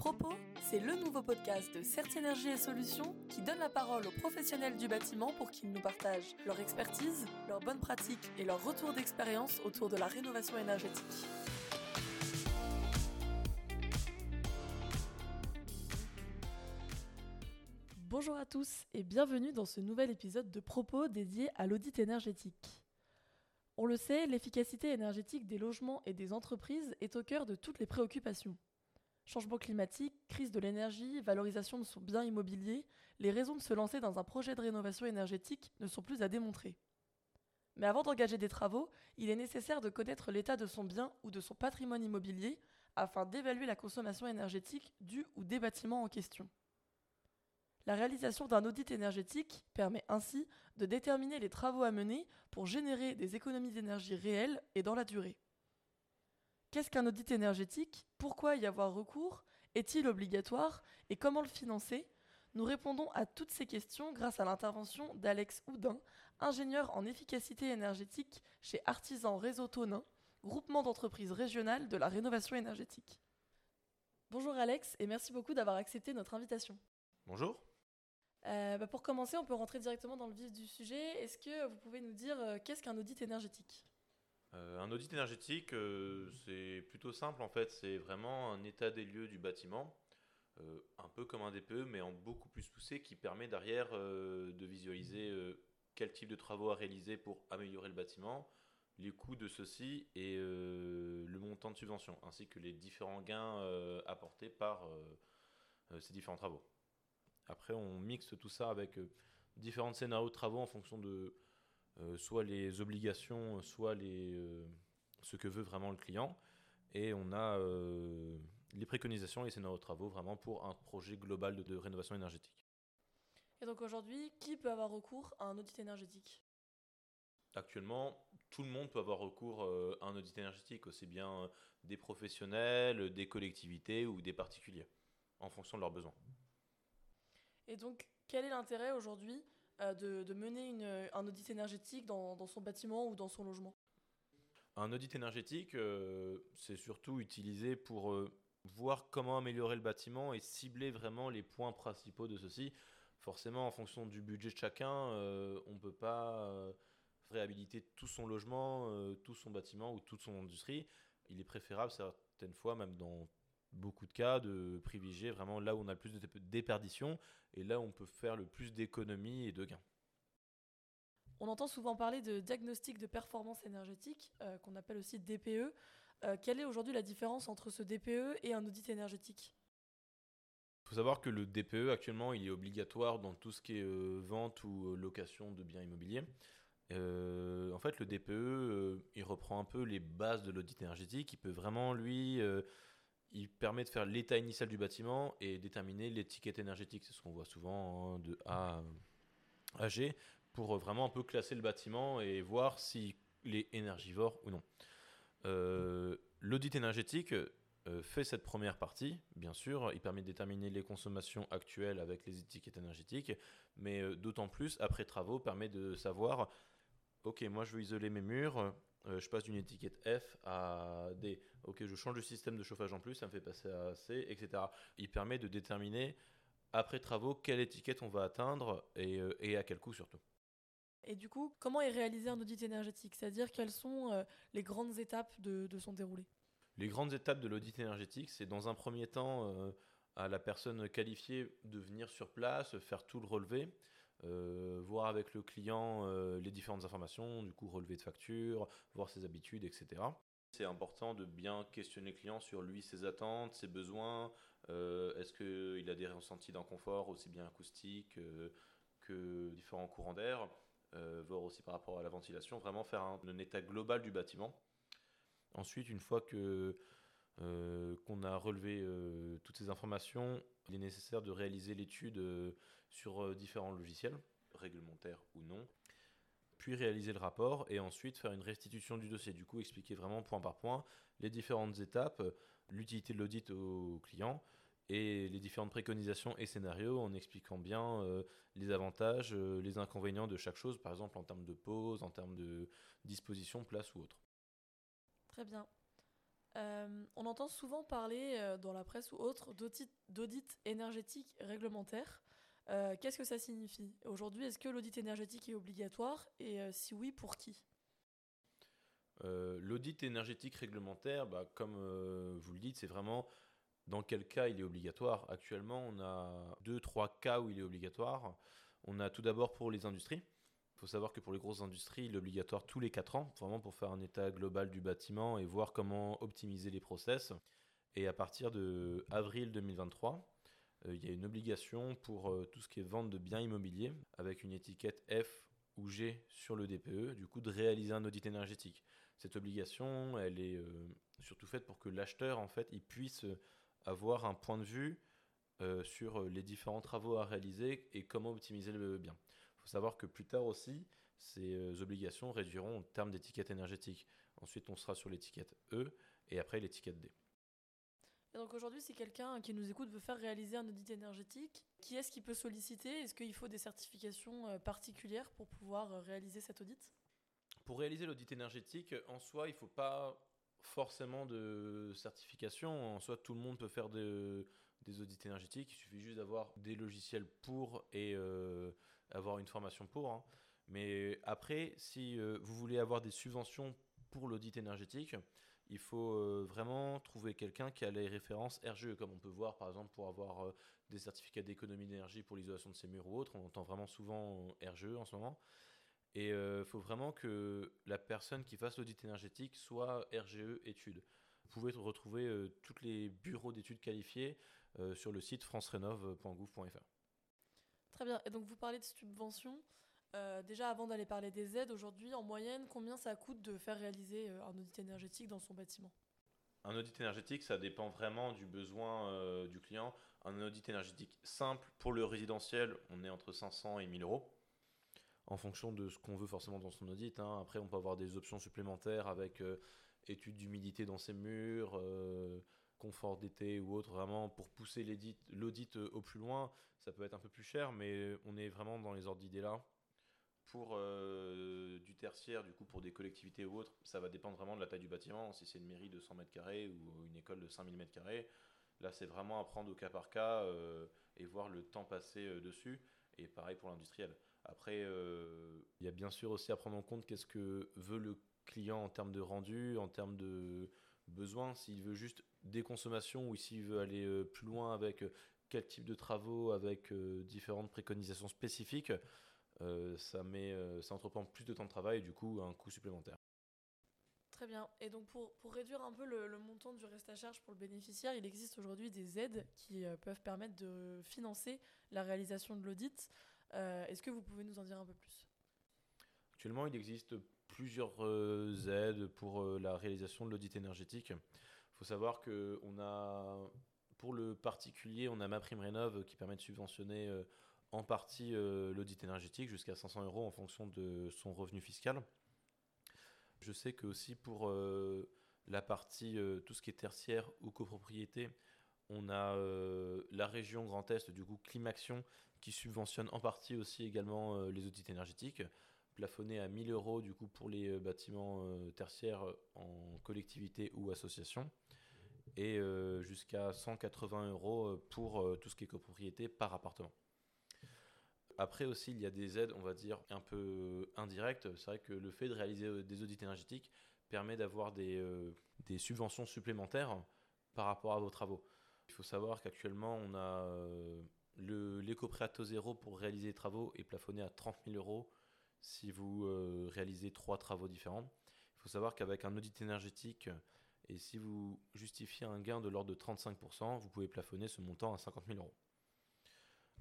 Propos, c'est le nouveau podcast de CERT Énergie et Solutions qui donne la parole aux professionnels du bâtiment pour qu'ils nous partagent leur expertise, leurs bonnes pratiques et leur retour d'expérience autour de la rénovation énergétique. Bonjour à tous et bienvenue dans ce nouvel épisode de Propos dédié à l'audit énergétique. On le sait, l'efficacité énergétique des logements et des entreprises est au cœur de toutes les préoccupations. Changement climatique, crise de l'énergie, valorisation de son bien immobilier, les raisons de se lancer dans un projet de rénovation énergétique ne sont plus à démontrer. Mais avant d'engager des travaux, il est nécessaire de connaître l'état de son bien ou de son patrimoine immobilier afin d'évaluer la consommation énergétique du ou des bâtiments en question. La réalisation d'un audit énergétique permet ainsi de déterminer les travaux à mener pour générer des économies d'énergie réelles et dans la durée. Qu'est-ce qu'un audit énergétique? Pourquoi y avoir recours? Est-il obligatoire? Et comment le financer? Nous répondons à toutes ces questions grâce à l'intervention d'Alex Houdin, ingénieur en efficacité énergétique chez Artisan Réseau Tonin, groupement d'entreprises régionales de la rénovation énergétique. Bonjour Alex et merci beaucoup d'avoir accepté notre invitation. Bonjour. Euh, bah, pour commencer, on peut rentrer directement dans le vif du sujet. Est-ce que vous pouvez nous dire euh, qu'est-ce qu'un audit énergétique? Euh, un audit énergétique, euh, c'est plutôt simple en fait, c'est vraiment un état des lieux du bâtiment, euh, un peu comme un DPE, mais en beaucoup plus poussé, qui permet derrière de visualiser quel type de travaux à réaliser pour améliorer le bâtiment, les coûts de ceci et le montant de subvention, ainsi que les différents gains apportés par ces différents travaux. Après, on mixe tout ça avec différents scénarios de travaux en fonction de soit les obligations, soit les, euh, ce que veut vraiment le client. Et on a euh, les préconisations et les scénarios de travaux vraiment pour un projet global de, rénovation énergétique. Et donc aujourd'hui, qui peut avoir recours à un audit énergétique? Actuellement, tout le monde peut avoir recours à un audit énergétique, aussi bien des professionnels, des collectivités ou des particuliers, en fonction de leurs besoins. Et donc, quel est l'intérêt aujourd'hui euh, de, mener un audit énergétique dans, son bâtiment ou dans son logement Un audit énergétique, euh, c'est surtout utilisé pour euh, voir comment améliorer le bâtiment et cibler vraiment les points principaux de ceci. Forcément, en fonction du budget de chacun, on ne peut pas réhabiliter tout son logement, tout son bâtiment ou toute son industrie. Il est préférable certaines fois, même dans beaucoup de cas de privilégier vraiment là où on a le plus de déperdition et là où on peut faire le plus d'économies et de gains. On entend souvent parler de diagnostic de performance énergétique, euh, qu'on appelle aussi DPE. Euh, quelle est aujourd'hui la différence entre ce DPE et un audit énergétique? Il faut savoir que le DPE actuellement il est obligatoire dans tout ce qui est euh, vente ou location de biens immobiliers. en fait, le DPE, il reprend un peu les bases de l'audit énergétique. Il peut vraiment, lui, il permet de faire l'état initial du bâtiment et déterminer l'étiquette énergétique. C'est ce qu'on voit souvent hein, de A à G pour vraiment un peu classer le bâtiment et voir s'il est énergivore ou non. Euh, l'audit énergétique euh, fait cette première partie, bien sûr. Il permet de déterminer les consommations actuelles avec les étiquettes énergétiques, mais euh, d'autant plus, après travaux, permet de savoir, ok, moi je veux isoler mes murs, euh, je passe d'une étiquette F à D. Ok, je change de système de chauffage en plus, ça me fait passer à C, etc. Il permet de déterminer, après travaux, quelle étiquette on va atteindre et, euh, et à quel coût surtout. Et du coup, comment est réalisé un audit énergétique? C'est-à-dire quelles sont euh, les grandes étapes de, de, son déroulé? Les grandes étapes de l'audit énergétique, c'est dans un premier temps à la personne qualifiée de venir sur place, faire tout le relevé. Euh, voir avec le client euh, les différentes informations, du coup relevé de facture, voir ses habitudes, etc. C'est important de bien questionner le client sur lui, ses attentes, ses besoins. Euh, est-ce qu'il a des ressentis d'inconfort, aussi bien acoustique que différents courants d'air, voir aussi par rapport à la ventilation, vraiment faire un, un état global du bâtiment. Ensuite, une fois que qu'on a relevé toutes ces informations, il est nécessaire de réaliser l'étude euh, sur euh, différents logiciels, réglementaires ou non, puis réaliser le rapport et ensuite faire une restitution du dossier. Du coup, expliquer vraiment point par point les différentes étapes, euh, l'utilité de l'audit au client et les différentes préconisations et scénarios en expliquant bien les avantages, les inconvénients de chaque chose, par exemple en termes de pause, en termes de disposition, place ou autre. Très bien. Euh, on entend souvent parler euh, dans la presse ou autre d'audit énergétique réglementaire. Euh, qu'est-ce que ça signifie? Aujourd'hui, est-ce que l'audit énergétique est obligatoire? Et si oui, pour qui? L'audit énergétique réglementaire, bah, comme vous le dites, c'est vraiment dans quel cas il est obligatoire. Actuellement, on a deux, trois cas où il est obligatoire. On a tout d'abord pour les industries. Faut savoir que pour les grosses industries, il est obligatoire tous les 4 ans, vraiment pour faire un état global du bâtiment et voir comment optimiser les process. Et à partir de avril 2023, euh, il y a une obligation pour euh, tout ce qui est vente de biens immobiliers avec une étiquette F ou G sur le DPE, du coup de réaliser un audit énergétique. Cette obligation, elle est euh, surtout faite pour que l'acheteur en fait, il puisse avoir un point de vue sur les différents travaux à réaliser et comment optimiser le bien. Savoir que plus tard aussi, ces euh, obligations réduiront en termes d'étiquette énergétique. Ensuite, on sera sur l'étiquette E et après l'étiquette D. Et donc aujourd'hui, si quelqu'un qui nous écoute veut faire réaliser un audit énergétique, qui est-ce qui peut solliciter? Est-ce qu'il faut des certifications euh, particulières pour pouvoir euh, réaliser cet audit? Pour réaliser l'audit énergétique, en soi, il ne faut pas forcément de certification. En soi, tout le monde peut faire des audits énergétiques. Il suffit juste d'avoir des logiciels pour et avoir une formation pour. Hein. Mais après, si euh, vous voulez avoir des subventions pour l'audit énergétique, il faut euh, vraiment trouver quelqu'un qui a les références RGE, comme on peut voir par exemple pour avoir euh, des certificats d'économie d'énergie pour l'isolation de ces murs ou autres. On entend vraiment souvent RGE en ce moment. Et il faut vraiment que la personne qui fasse l'audit énergétique soit RGE études. Vous pouvez retrouver tous les bureaux d'études qualifiés sur le site francerenov.gouv.fr. Très bien. Et donc vous parlez de subventions. Euh, déjà, avant d'aller parler des aides, aujourd'hui, en moyenne, combien ça coûte de faire réaliser euh, un audit énergétique dans son bâtiment? Un audit énergétique, ça dépend vraiment du besoin euh, du client. Un audit énergétique simple, pour le résidentiel, on est entre 500 et 1000 euros, en fonction de ce qu'on veut forcément dans son audit. Hein. Après, on peut avoir des options supplémentaires avec études d'humidité dans ses murs confort d'été ou autre, vraiment pour pousser l'audit euh, au plus loin, ça peut être un peu plus cher, mais on est vraiment dans les ordres d'idées là. Pour euh, du tertiaire, du coup, pour des collectivités ou autres, ça va dépendre vraiment de la taille du bâtiment. Si c'est une mairie de 100 mètres carrés ou une école de 5000 mètres carrés, là, c'est vraiment à prendre au cas par cas euh, et voir le temps passé dessus. Et pareil pour l'industriel. Après, il y a bien sûr aussi à prendre en compte qu'est-ce que veut le client en termes de rendu, en termes de besoin. S'il veut juste des consommations ou s'il veut aller euh, plus loin avec euh, quel type de travaux, avec euh, différentes préconisations spécifiques, ça, met, ça entreprend plus de temps de travail et du coup un coût supplémentaire. Très bien. Et donc pour, pour réduire un peu le, montant du reste à charge pour le bénéficiaire, il existe aujourd'hui des aides qui peuvent permettre de financer la réalisation de l'audit. Est-ce que vous pouvez nous en dire un peu plus? Actuellement, il existe plusieurs aides pour la réalisation de l'audit énergétique faut savoir que on a, pour le particulier, on a ma prime rénov qui permet de subventionner euh, en partie euh, l'audit énergétique jusqu'à 500 euros en fonction de son revenu fiscal. Je sais que aussi pour euh, la partie, tout ce qui est tertiaire ou copropriété, on a la région Grand Est, du coup Climaction, qui subventionne en partie aussi également les audits énergétiques, plafonné à 1000 euros du coup pour les bâtiments tertiaires en collectivité ou association et euh, jusqu'à 180 euros euh, pour euh, tout ce qui est copropriété par appartement. Après aussi, il y a des aides, on va dire, un peu indirectes. C'est vrai que le fait de réaliser des audits énergétiques permet d'avoir des, des, subventions supplémentaires par rapport à vos travaux. Il faut savoir qu'actuellement, on a l'éco-prêt zéro pour réaliser les travaux est plafonné à 30 000 euros si vous réalisez trois travaux différents. Il faut savoir qu'avec un audit énergétique, et si vous justifiez un gain de l'ordre de 35%, vous pouvez plafonner ce montant à 50 000 euros.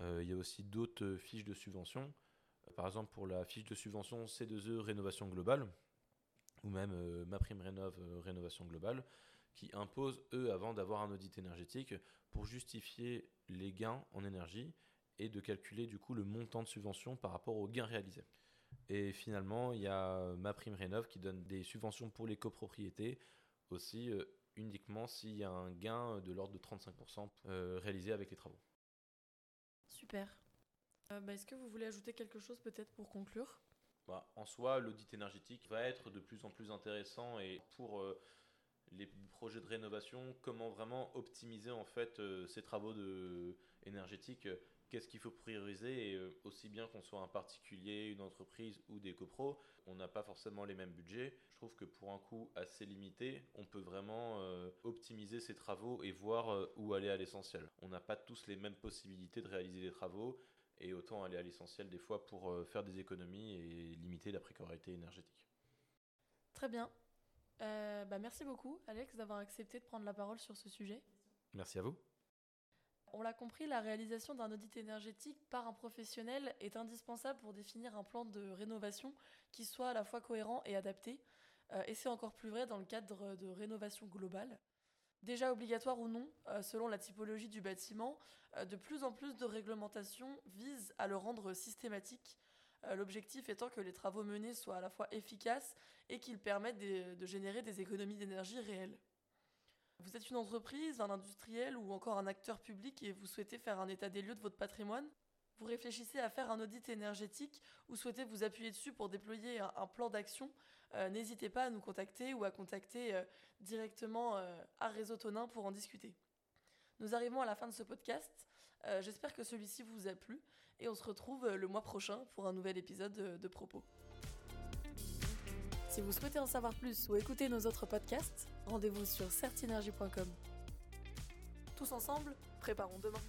Euh, il y a aussi d'autres fiches de subvention. Euh, par exemple, pour la fiche de subvention C2E Rénovation Globale, ou même euh, Ma Prime Rénov Rénovation Globale, qui imposent, eux, avant d'avoir un audit énergétique, pour justifier les gains en énergie et de calculer du coup le montant de subvention par rapport aux gains réalisés. Et finalement, il y a Ma Prime Rénov qui donne des subventions pour les copropriétés aussi euh, uniquement s'il y a un gain de l'ordre de 35% euh, réalisé avec les travaux. Super. Euh, bah, est-ce que vous voulez ajouter quelque chose peut-être pour conclure? Bah, En soi, l'audit énergétique va être de plus en plus intéressant et pour les projets de rénovation, comment vraiment optimiser en fait ces travaux de, énergétiques qu'est-ce qu'il faut prioriser et euh, aussi bien qu'on soit un particulier, une entreprise ou des copros, on n'a pas forcément les mêmes budgets. Je trouve que pour un coût assez limité, on peut vraiment euh, optimiser ses travaux et voir euh, où aller à l'essentiel. On n'a pas tous les mêmes possibilités de réaliser des travaux et autant aller à l'essentiel des fois pour faire des économies et limiter la précarité énergétique. Très bien. bah merci beaucoup Alex d'avoir accepté de prendre la parole sur ce sujet. Merci à vous. On l'a compris, la réalisation d'un audit énergétique par un professionnel est indispensable pour définir un plan de rénovation qui soit à la fois cohérent et adapté. Euh, et c'est encore plus vrai dans le cadre de rénovation globale. Déjà obligatoire ou non, euh, selon la typologie du bâtiment, euh, de plus en plus de réglementations visent à le rendre systématique, l'objectif étant que les travaux menés soient à la fois efficaces et qu'ils permettent de générer des économies d'énergie réelles. Vous êtes une entreprise, un industriel ou encore un acteur public et vous souhaitez faire un état des lieux de votre patrimoine Vous réfléchissez à faire un audit énergétique ou souhaitez vous appuyer dessus pour déployer un, plan d'action euh, N'hésitez pas à nous contacter ou à contacter euh, directement euh, à Réseau Tonin pour en discuter. Nous arrivons à la fin de ce podcast. J'espère que celui-ci vous a plu et on se retrouve le mois prochain pour un nouvel épisode de Propos. Si vous souhaitez en savoir plus ou écouter nos autres podcasts, rendez-vous sur certinergie.com. Tous ensemble, préparons demain.